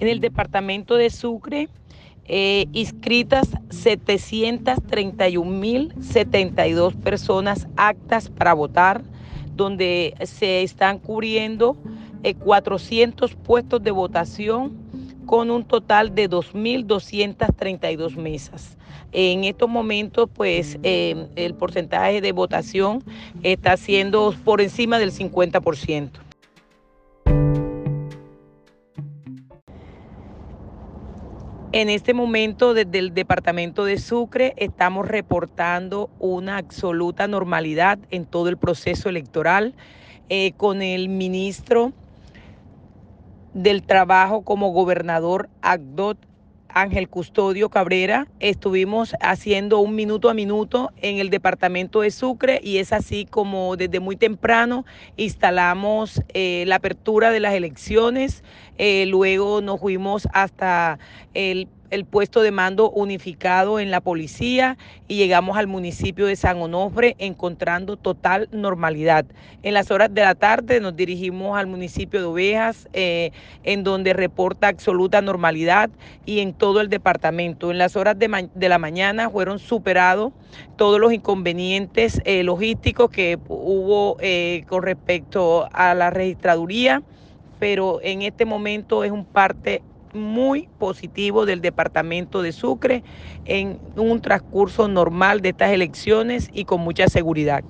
En el departamento de Sucre, eh, inscritas 731.072 personas actas para votar, donde se están cubriendo 400 eh, puestos de votación con un total de 2.232 mesas. En estos momentos, pues eh, el porcentaje de votación está siendo por encima del 50%. En este momento, desde el departamento de Sucre, estamos reportando una absoluta normalidad en todo el proceso electoral eh, con el ministro del Trabajo como gobernador Agdot Ángel Custodio Cabrera. Estuvimos haciendo un minuto a minuto en el departamento de Sucre y es así como desde muy temprano instalamos eh, la apertura de las elecciones. Eh, luego nos fuimos hasta el el puesto de mando unificado en la policía y llegamos al municipio de San Onofre encontrando total normalidad. En las horas de la tarde nos dirigimos al municipio de Ovejas, eh, en donde reporta absoluta normalidad y en todo el departamento. En las horas de, la mañana fueron superados todos los inconvenientes eh, logísticos que hubo eh, con respecto a la registraduría, pero en este momento es un parte muy positivo del departamento de Sucre en un transcurso normal de estas elecciones y con mucha seguridad.